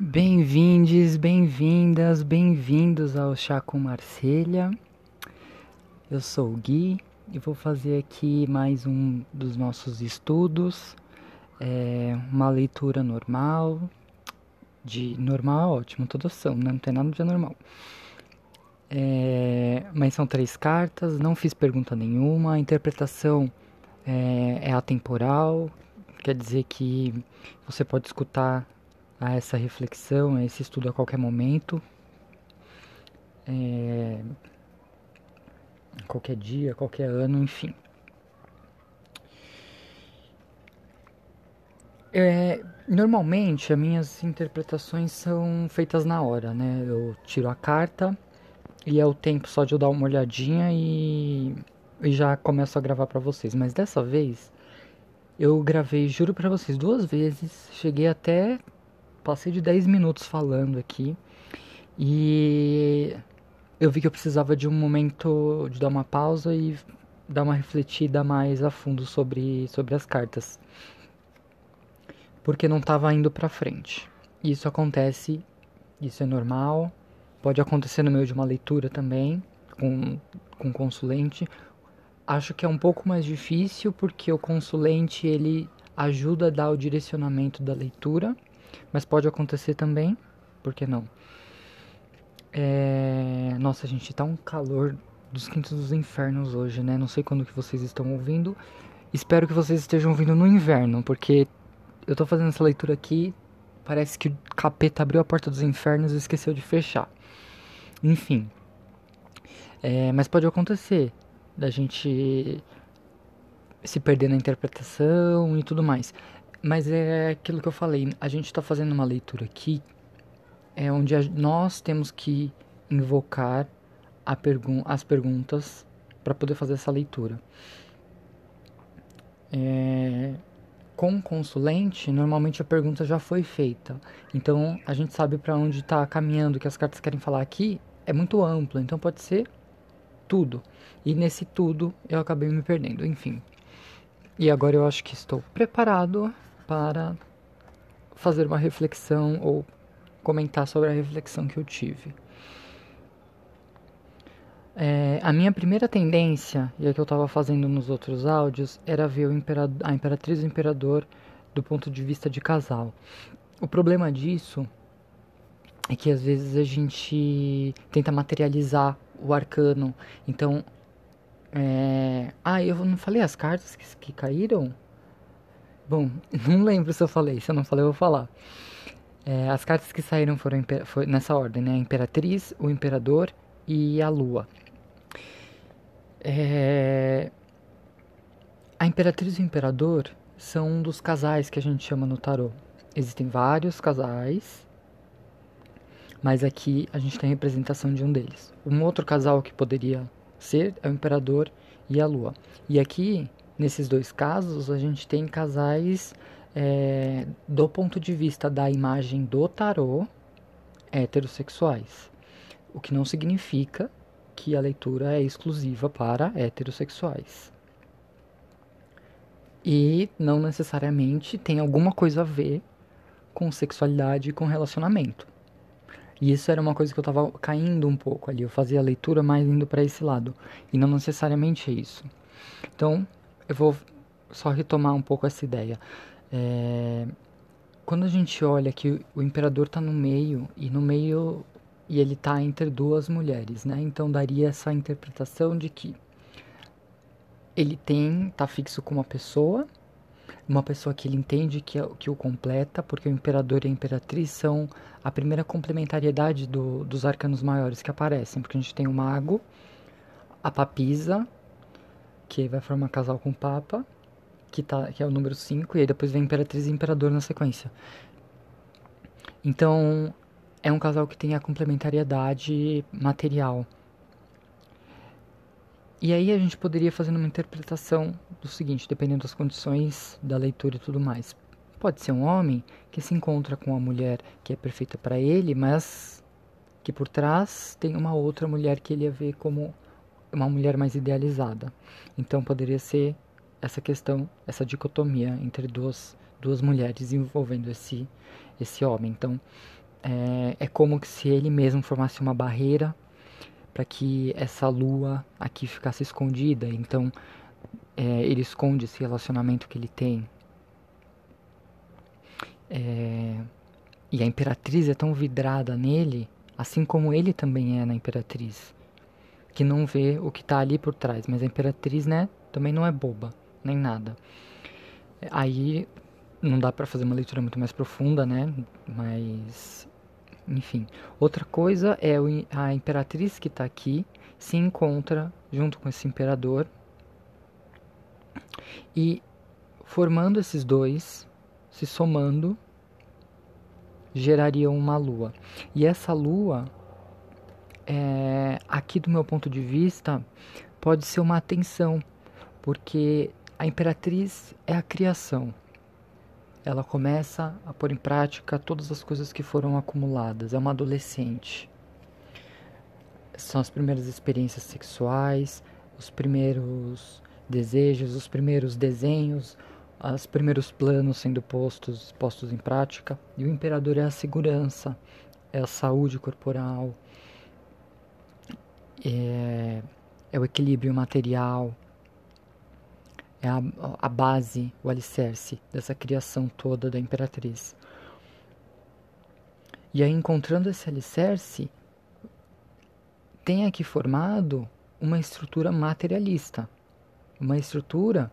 Bem-vindes, bem-vindas, bem-vindos ao Chá com Marselha. Eu sou o Gui e vou fazer aqui mais um dos nossos estudos. É uma leitura normal, de normal ótimo, toda são, né? não tem nada de anormal. É, mas são três cartas, não fiz pergunta nenhuma, a interpretação é, é atemporal, quer dizer que você pode escutar a essa reflexão, a esse estudo a qualquer momento, é, qualquer dia, qualquer ano, enfim. É, normalmente as minhas interpretações são feitas na hora, né? Eu tiro a carta e é o tempo só de eu dar uma olhadinha e, e já começo a gravar para vocês. Mas dessa vez eu gravei, juro para vocês, duas vezes. Cheguei até passei de 10 minutos falando aqui e eu vi que eu precisava de um momento de dar uma pausa e dar uma refletida mais a fundo sobre, sobre as cartas. Porque não estava indo para frente. Isso acontece, isso é normal. Pode acontecer no meio de uma leitura também, com, com consulente. Acho que é um pouco mais difícil porque o consulente ele ajuda a dar o direcionamento da leitura mas pode acontecer também, por que não? É... Nossa, gente, tá um calor dos quintos dos infernos hoje, né? Não sei quando que vocês estão ouvindo. Espero que vocês estejam ouvindo no inverno, porque eu tô fazendo essa leitura aqui, parece que o capeta abriu a porta dos infernos e esqueceu de fechar. Enfim. É, mas pode acontecer da gente se perder na interpretação e tudo mais. Mas é aquilo que eu falei, a gente está fazendo uma leitura aqui é onde a, nós temos que invocar pergun as perguntas para poder fazer essa leitura. É, com o consulente, normalmente a pergunta já foi feita. Então a gente sabe para onde está caminhando, o que as cartas querem falar aqui é muito amplo, então pode ser tudo. E nesse tudo eu acabei me perdendo, enfim. E agora eu acho que estou preparado para fazer uma reflexão ou comentar sobre a reflexão que eu tive. É, a minha primeira tendência, e a que eu estava fazendo nos outros áudios, era ver a Imperatriz e o Imperador do ponto de vista de casal. O problema disso é que às vezes a gente tenta materializar o arcano. Então, é... ah, eu não falei as cartas que, que caíram? Bom, não lembro se eu falei. Se eu não falei, eu vou falar. É, as cartas que saíram foram foi nessa ordem, né? A Imperatriz, o Imperador e a Lua. É... A Imperatriz e o Imperador são um dos casais que a gente chama no tarô. Existem vários casais, mas aqui a gente tem a representação de um deles. Um outro casal que poderia ser é o Imperador e a Lua. E aqui Nesses dois casos, a gente tem casais é, do ponto de vista da imagem do tarô heterossexuais. O que não significa que a leitura é exclusiva para heterossexuais. E não necessariamente tem alguma coisa a ver com sexualidade e com relacionamento. E isso era uma coisa que eu estava caindo um pouco ali. Eu fazia a leitura mais indo para esse lado. E não necessariamente é isso. Então, eu vou só retomar um pouco essa ideia. É, quando a gente olha que o imperador está no meio e no meio e ele está entre duas mulheres, né? Então daria essa interpretação de que ele tem tá fixo com uma pessoa, uma pessoa que ele entende que, é, que o completa, porque o imperador e a imperatriz são a primeira complementariedade do, dos arcanos maiores que aparecem, porque a gente tem o mago, a papisa que vai formar casal com o Papa, que, tá, que é o número 5, e aí depois vem Imperatriz e Imperador na sequência. Então, é um casal que tem a complementariedade material. E aí a gente poderia fazer uma interpretação do seguinte, dependendo das condições da leitura e tudo mais. Pode ser um homem que se encontra com uma mulher que é perfeita para ele, mas que por trás tem uma outra mulher que ele ia ver como uma mulher mais idealizada. Então poderia ser essa questão, essa dicotomia entre duas, duas mulheres envolvendo esse, esse homem. Então, é, é como se ele mesmo formasse uma barreira para que essa lua aqui ficasse escondida. Então é, ele esconde esse relacionamento que ele tem. É, e a imperatriz é tão vidrada nele, assim como ele também é na imperatriz, que não vê o que está ali por trás. Mas a imperatriz, né, também não é boba, nem nada. Aí não dá para fazer uma leitura muito mais profunda, né? Mas enfim, outra coisa é a imperatriz que está aqui se encontra junto com esse imperador e formando esses dois, se somando, gerariam uma lua. E essa lua, é, aqui do meu ponto de vista, pode ser uma atenção, porque a imperatriz é a criação. Ela começa a pôr em prática todas as coisas que foram acumuladas. É uma adolescente. São as primeiras experiências sexuais, os primeiros desejos, os primeiros desenhos, os primeiros planos sendo postos, postos em prática. E o imperador é a segurança, é a saúde corporal, é, é o equilíbrio material, é a, a base, o alicerce dessa criação toda da imperatriz. E aí, encontrando esse alicerce, tem aqui formado uma estrutura materialista, uma estrutura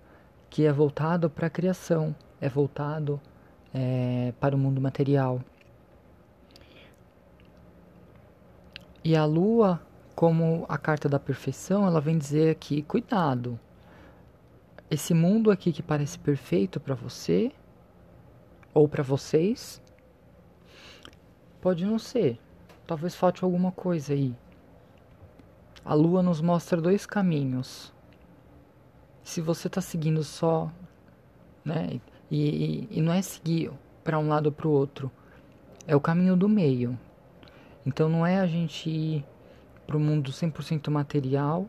que é voltado para a criação, é voltado é, para o mundo material. E a lua, como a carta da perfeição, ela vem dizer aqui: cuidado, esse mundo aqui que parece perfeito para você ou para vocês pode não ser. Talvez falte alguma coisa aí. A lua nos mostra dois caminhos. Se você está seguindo só, né? E, e, e não é seguir para um lado ou para o outro, é o caminho do meio. Então não é a gente ir para o mundo 100% material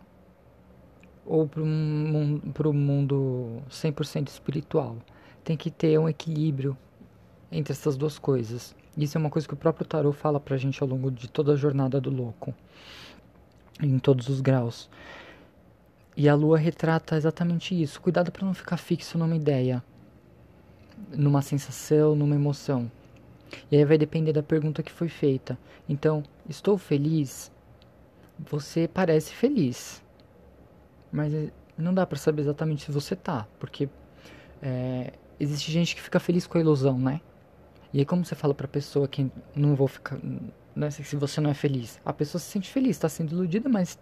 ou para o mundo 100% espiritual. Tem que ter um equilíbrio entre essas duas coisas. Isso é uma coisa que o próprio Tarot fala pra gente ao longo de toda a jornada do louco, em todos os graus. E a lua retrata exatamente isso. Cuidado para não ficar fixo numa ideia, numa sensação, numa emoção. E aí vai depender da pergunta que foi feita. Então, estou feliz? Você parece feliz mas é, não dá para saber exatamente se você tá, porque é, existe gente que fica feliz com a ilusão, né? E aí como você fala pra pessoa que não vou ficar, né, se você não é feliz, a pessoa se sente feliz, tá sendo iludida, mas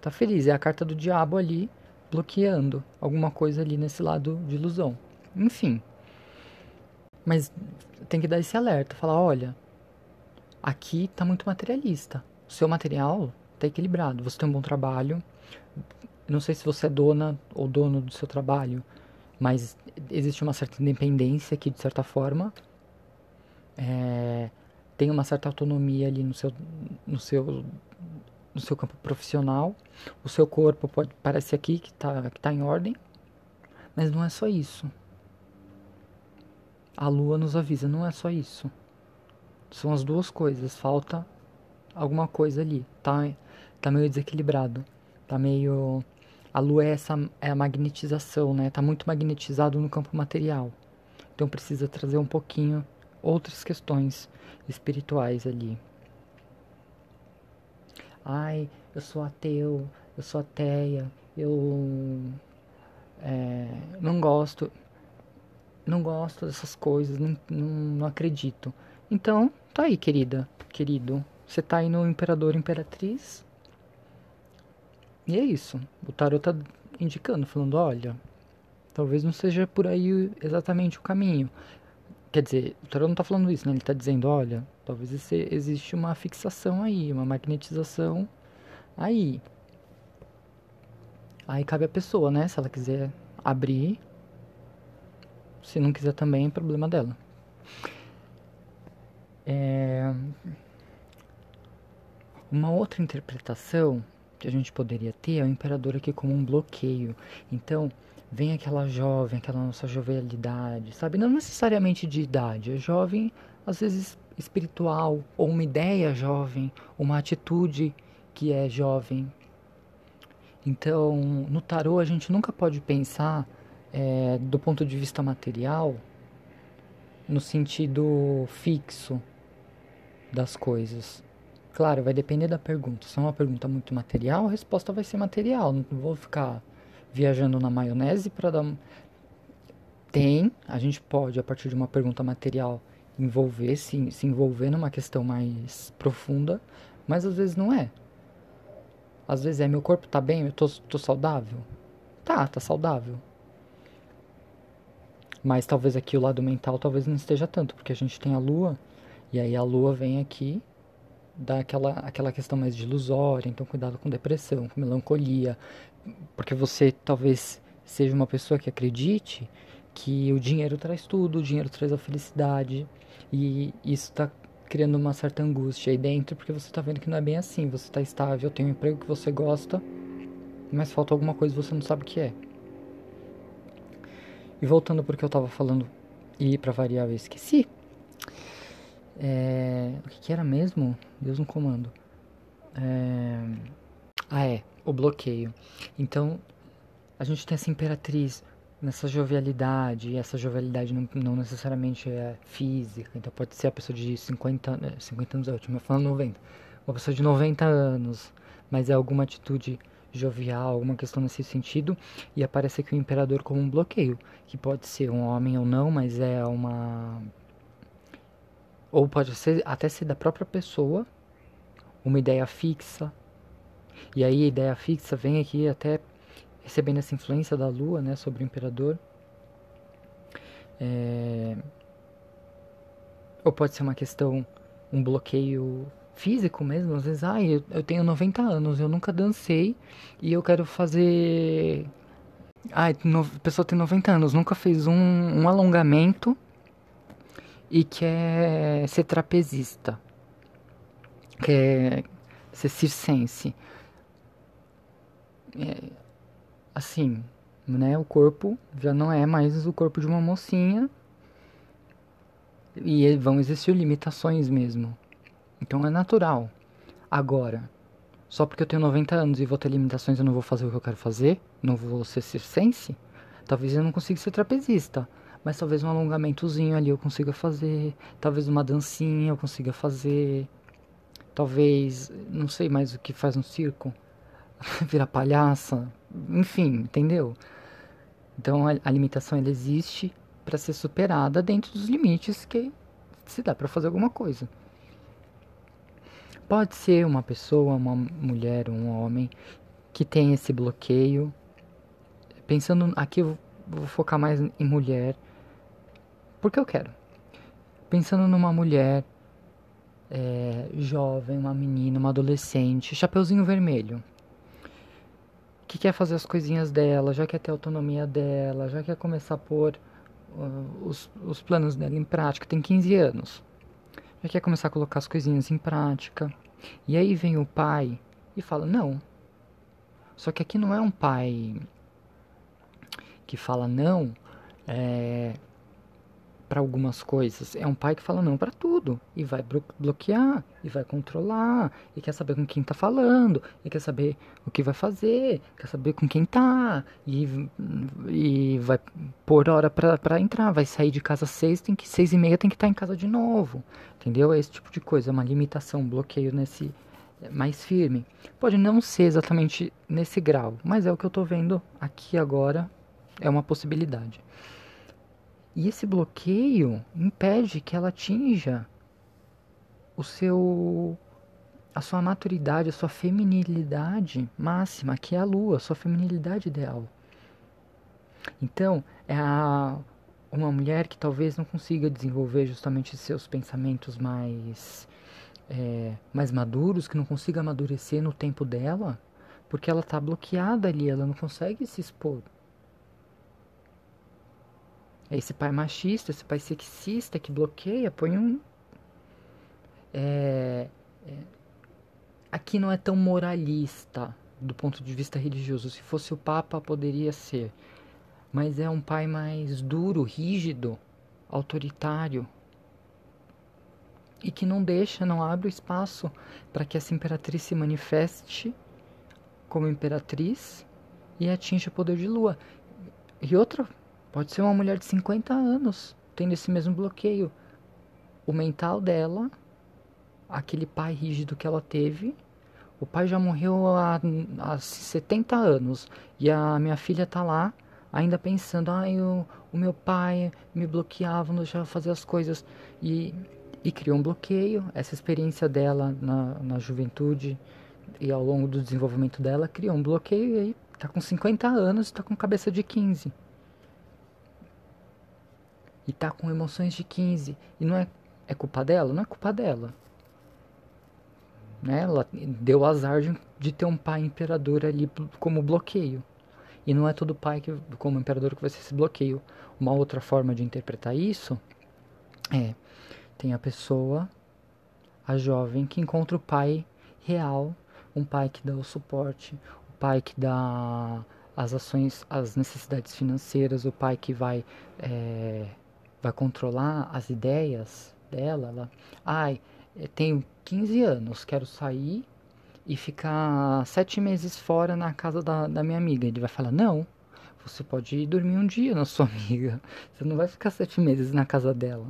tá feliz, é a carta do diabo ali bloqueando alguma coisa ali nesse lado de ilusão. Enfim. Mas tem que dar esse alerta, falar, olha, aqui tá muito materialista. O seu material tá equilibrado, você tem um bom trabalho, não sei se você é dona ou dono do seu trabalho, mas existe uma certa independência aqui, de certa forma. É, tem uma certa autonomia ali no seu, no seu, no seu campo profissional. O seu corpo pode parece aqui que está que tá em ordem, mas não é só isso. A lua nos avisa, não é só isso. São as duas coisas, falta alguma coisa ali, tá, tá meio desequilibrado, tá meio a lua é essa é a magnetização, né? Tá muito magnetizado no campo material. Então precisa trazer um pouquinho outras questões espirituais ali. Ai, eu sou ateu, eu sou ateia, eu é, não gosto, não gosto dessas coisas, não, não, não acredito. Então, tá aí, querida, querido. Você tá aí no Imperador Imperatriz, e é isso. O tarot tá indicando, falando, olha, talvez não seja por aí exatamente o caminho. Quer dizer, o tarot não tá falando isso, né? Ele tá dizendo, olha, talvez existe uma fixação aí, uma magnetização aí. Aí cabe a pessoa, né? Se ela quiser abrir. Se não quiser também, é problema dela. É... Uma outra interpretação que a gente poderia ter é o imperador aqui como um bloqueio. Então, vem aquela jovem, aquela nossa jovialidade, sabe? Não necessariamente de idade, é jovem, às vezes espiritual, ou uma ideia jovem, uma atitude que é jovem. Então, no tarô, a gente nunca pode pensar é, do ponto de vista material no sentido fixo das coisas. Claro, vai depender da pergunta. Se é uma pergunta muito material, a resposta vai ser material. Não vou ficar viajando na maionese para dar. Tem, a gente pode, a partir de uma pergunta material, envolver, se, se envolver numa questão mais profunda, mas às vezes não é. Às vezes é, meu corpo tá bem, eu tô, tô saudável? Tá, tá saudável. Mas talvez aqui o lado mental talvez não esteja tanto, porque a gente tem a lua, e aí a lua vem aqui, dá aquela, aquela questão mais ilusória, então cuidado com depressão, com melancolia, porque você talvez seja uma pessoa que acredite que o dinheiro traz tudo, o dinheiro traz a felicidade, e isso está criando uma certa angústia aí dentro, porque você está vendo que não é bem assim, você está estável, tem um emprego que você gosta, mas falta alguma coisa e você não sabe o que é. E voltando porque eu estava falando, e para variar eu esqueci. É, o que, que, era mesmo? Deus no comando. É, ah, é, o bloqueio. Então, a gente tem essa imperatriz nessa jovialidade, e essa jovialidade não, não, necessariamente é física, então pode ser a pessoa de 50, 50 anos, é ótimo, falando 90, uma pessoa de 90 anos, mas é alguma atitude jovial, alguma questão nesse sentido, e aparece aqui o imperador como um bloqueio, que pode ser um homem ou não, mas é uma. Ou pode ser até ser da própria pessoa, uma ideia fixa. E aí a ideia fixa vem aqui até recebendo essa influência da lua né, sobre o imperador. É... Ou pode ser uma questão, um bloqueio físico mesmo, às vezes, ah, eu, tenho 90 anos, eu nunca dancei e eu quero fazer. Ah, a pessoa tem 90 anos, nunca fez um, um alongamento e quer ser trapezista, quer ser circense. É, assim, né, o corpo já não é mais o corpo de uma mocinha e vão existir limitações mesmo. Então é natural. Agora, só porque eu tenho 90 anos e vou ter limitações, eu não vou fazer o que eu quero fazer? Não vou ser circense? Talvez eu não consiga ser trapezista. Mas talvez um alongamentozinho ali eu consiga fazer. Talvez uma dancinha eu consiga fazer. Talvez, não sei mais o que faz no circo. Virar palhaça. Enfim, entendeu? Então a, a limitação ela existe para ser superada dentro dos limites que se dá para fazer alguma coisa. Pode ser uma pessoa, uma mulher, um homem que tem esse bloqueio. Pensando aqui, eu vou focar mais em mulher, porque eu quero. Pensando numa mulher é, jovem, uma menina, uma adolescente, chapeuzinho vermelho, que quer fazer as coisinhas dela, já quer ter autonomia dela, já quer começar a pôr uh, os, os planos dela em prática, tem 15 anos já quer começar a colocar as coisinhas em prática. E aí vem o pai e fala: Não. Só que aqui não é um pai que fala não é, para algumas coisas. É um pai que fala não para tudo. E vai bloquear, e vai controlar, e quer saber com quem tá falando, e quer saber o que vai fazer, quer saber com quem tá, e, e vai pôr hora para entrar. Vai sair de casa seis, tem que seis e meia tem que estar tá em casa de novo. Entendeu? É esse tipo de coisa, é uma limitação, um bloqueio nesse mais firme. Pode não ser exatamente nesse grau, mas é o que eu estou vendo aqui agora, é uma possibilidade. E esse bloqueio impede que ela atinja o seu a sua maturidade, a sua feminilidade máxima, que é a lua, a sua feminilidade ideal. Então, é a uma mulher que talvez não consiga desenvolver justamente seus pensamentos mais é, mais maduros, que não consiga amadurecer no tempo dela, porque ela está bloqueada ali, ela não consegue se expor. É esse pai machista, esse pai sexista que bloqueia, põe um. É, é, aqui não é tão moralista do ponto de vista religioso. Se fosse o Papa, poderia ser mas é um pai mais duro, rígido, autoritário. e que não deixa, não abre o espaço para que essa imperatriz se manifeste como imperatriz e atinja o poder de lua. E outra, pode ser uma mulher de 50 anos tendo esse mesmo bloqueio. O mental dela, aquele pai rígido que ela teve, o pai já morreu há, há 70 anos e a minha filha tá lá ainda pensando, ah, eu, o meu pai me bloqueava, não deixava fazer as coisas e, e criou um bloqueio. Essa experiência dela na, na juventude e ao longo do desenvolvimento dela criou um bloqueio e aí tá com 50 anos e tá com cabeça de 15. E tá com emoções de 15. E não é, é culpa dela? Não é culpa dela. Né? Ela deu azar de, de ter um pai imperador ali como bloqueio. E não é todo pai que, como imperador que vai ser esse bloqueio. Uma outra forma de interpretar isso é tem a pessoa, a jovem que encontra o pai real, um pai que dá o suporte, o pai que dá as ações, as necessidades financeiras, o pai que vai é, vai controlar as ideias dela. Ela, ai, tenho 15 anos, quero sair e ficar sete meses fora na casa da, da minha amiga. Ele vai falar: Não, você pode ir dormir um dia na sua amiga. Você não vai ficar sete meses na casa dela.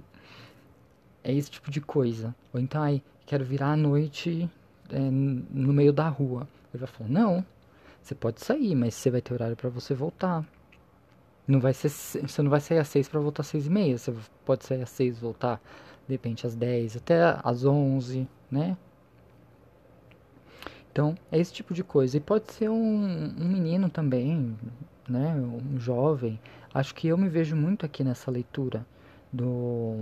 É esse tipo de coisa. Ou então, ai, quero virar à noite é, no meio da rua. Ele vai falar: Não, você pode sair, mas você vai ter horário para você voltar. Não vai ser, você não vai sair às seis para voltar às seis e meia. Você pode sair às seis voltar, de repente, às dez, até às onze, né? Então, é esse tipo de coisa. E pode ser um, um menino também, né? Um jovem. Acho que eu me vejo muito aqui nessa leitura do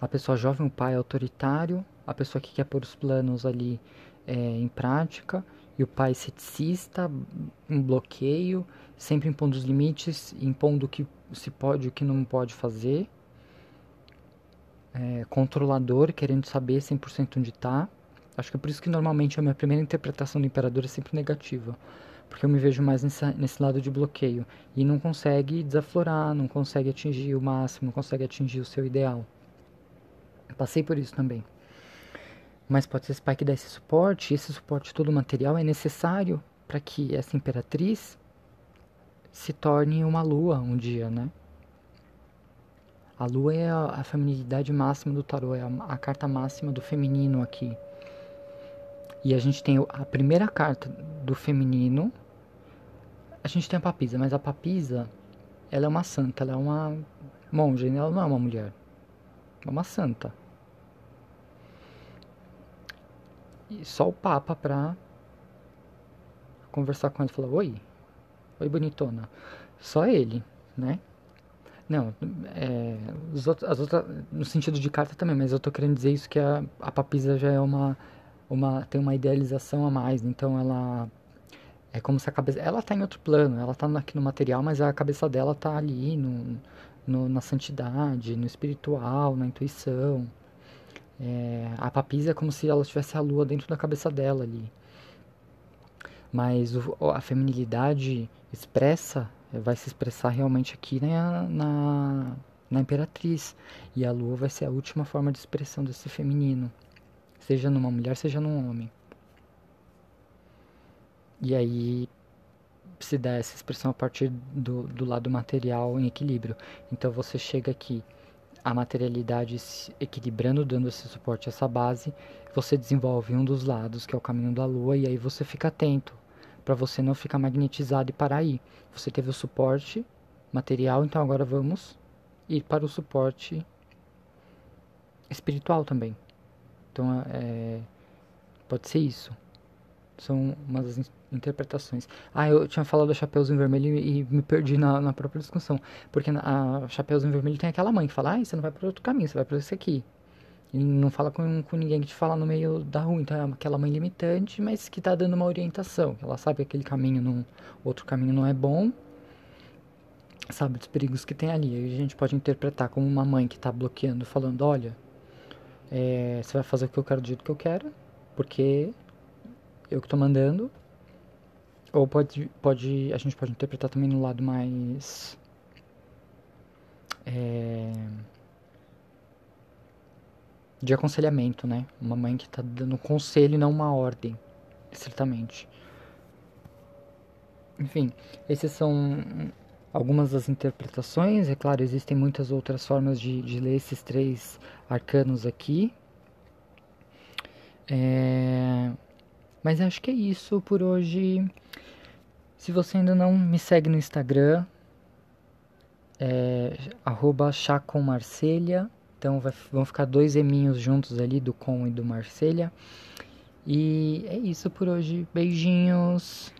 a pessoa jovem, o pai autoritário, a pessoa que quer pôr os planos ali é, em prática, o pai ceticista, um bloqueio, sempre impondo os limites, impondo o que se pode e o que não pode fazer, é, controlador, querendo saber 100% onde está. Acho que é por isso que normalmente a minha primeira interpretação do imperador é sempre negativa. Porque eu me vejo mais nesse, nesse lado de bloqueio. E não consegue desaflorar, não consegue atingir o máximo, não consegue atingir o seu ideal. Passei por isso também. Mas pode ser esse pai que dá esse suporte, e esse suporte todo material é necessário para que essa imperatriz se torne uma lua um dia, né? A lua é a, feminilidade máxima do tarô, é a, a carta máxima do feminino aqui. E a gente tem a primeira carta do feminino. A gente tem a papisa, mas a papisa, ela é uma santa, ela é uma monja, ela não é uma mulher. É uma santa. E só o papa pra conversar com ela e falar, oi, oi bonitona. Só ele, né? Não, é, outros, as outras, no sentido de carta também, mas eu tô querendo dizer isso que a, a papisa já é uma uma tem uma idealização a mais, então ela é como se a cabeça ela tá em outro plano, ela tá aqui no material, mas a cabeça dela tá ali no, no na santidade, no espiritual, na intuição. É, a papisa é como se ela tivesse a lua dentro da cabeça dela ali. Mas o, a feminilidade expressa vai se expressar realmente aqui na, na, na imperatriz. E a lua vai ser a última forma de expressão desse feminino seja numa mulher, seja num homem. E aí se dá essa expressão a partir do, do lado material em equilíbrio. Então você chega aqui, a materialidade se equilibrando, dando esse suporte, essa base, você desenvolve um dos lados, que é o caminho da lua, e aí você fica atento, para você não ficar magnetizado e parar aí. Você teve o suporte material, então agora vamos ir para o suporte espiritual também. Então, é, pode ser isso. São umas interpretações. Ah, eu tinha falado do Chapeuzinho Vermelho e me perdi na, na própria discussão. Porque a Chapeuzinho Vermelho tem aquela mãe que fala, ah, você não vai para outro caminho, você vai para esse aqui. E não fala com, com ninguém que te fala no meio da rua. Então é aquela mãe limitante, mas que está dando uma orientação. Ela sabe que aquele caminho, não, outro caminho não é bom. Sabe dos perigos que tem ali. Aí a gente pode interpretar como uma mãe que está bloqueando, falando, olha, é, você vai fazer o que eu quero do jeito que eu quero, porque eu que estou mandando. Ou pode, pode, a gente pode interpretar também no lado mais. É, de aconselhamento, né? Uma mãe que está dando conselho e não uma ordem, certamente. Enfim, esses são algumas das interpretações. É claro, existem muitas outras formas de, de ler esses três arcanos aqui. É... Mas acho que é isso por hoje. Se você ainda não me segue no Instagram, é @chacomarcelha. Então vai, vão ficar dois eminhos juntos ali do com e do Marcelha. E é isso por hoje. Beijinhos.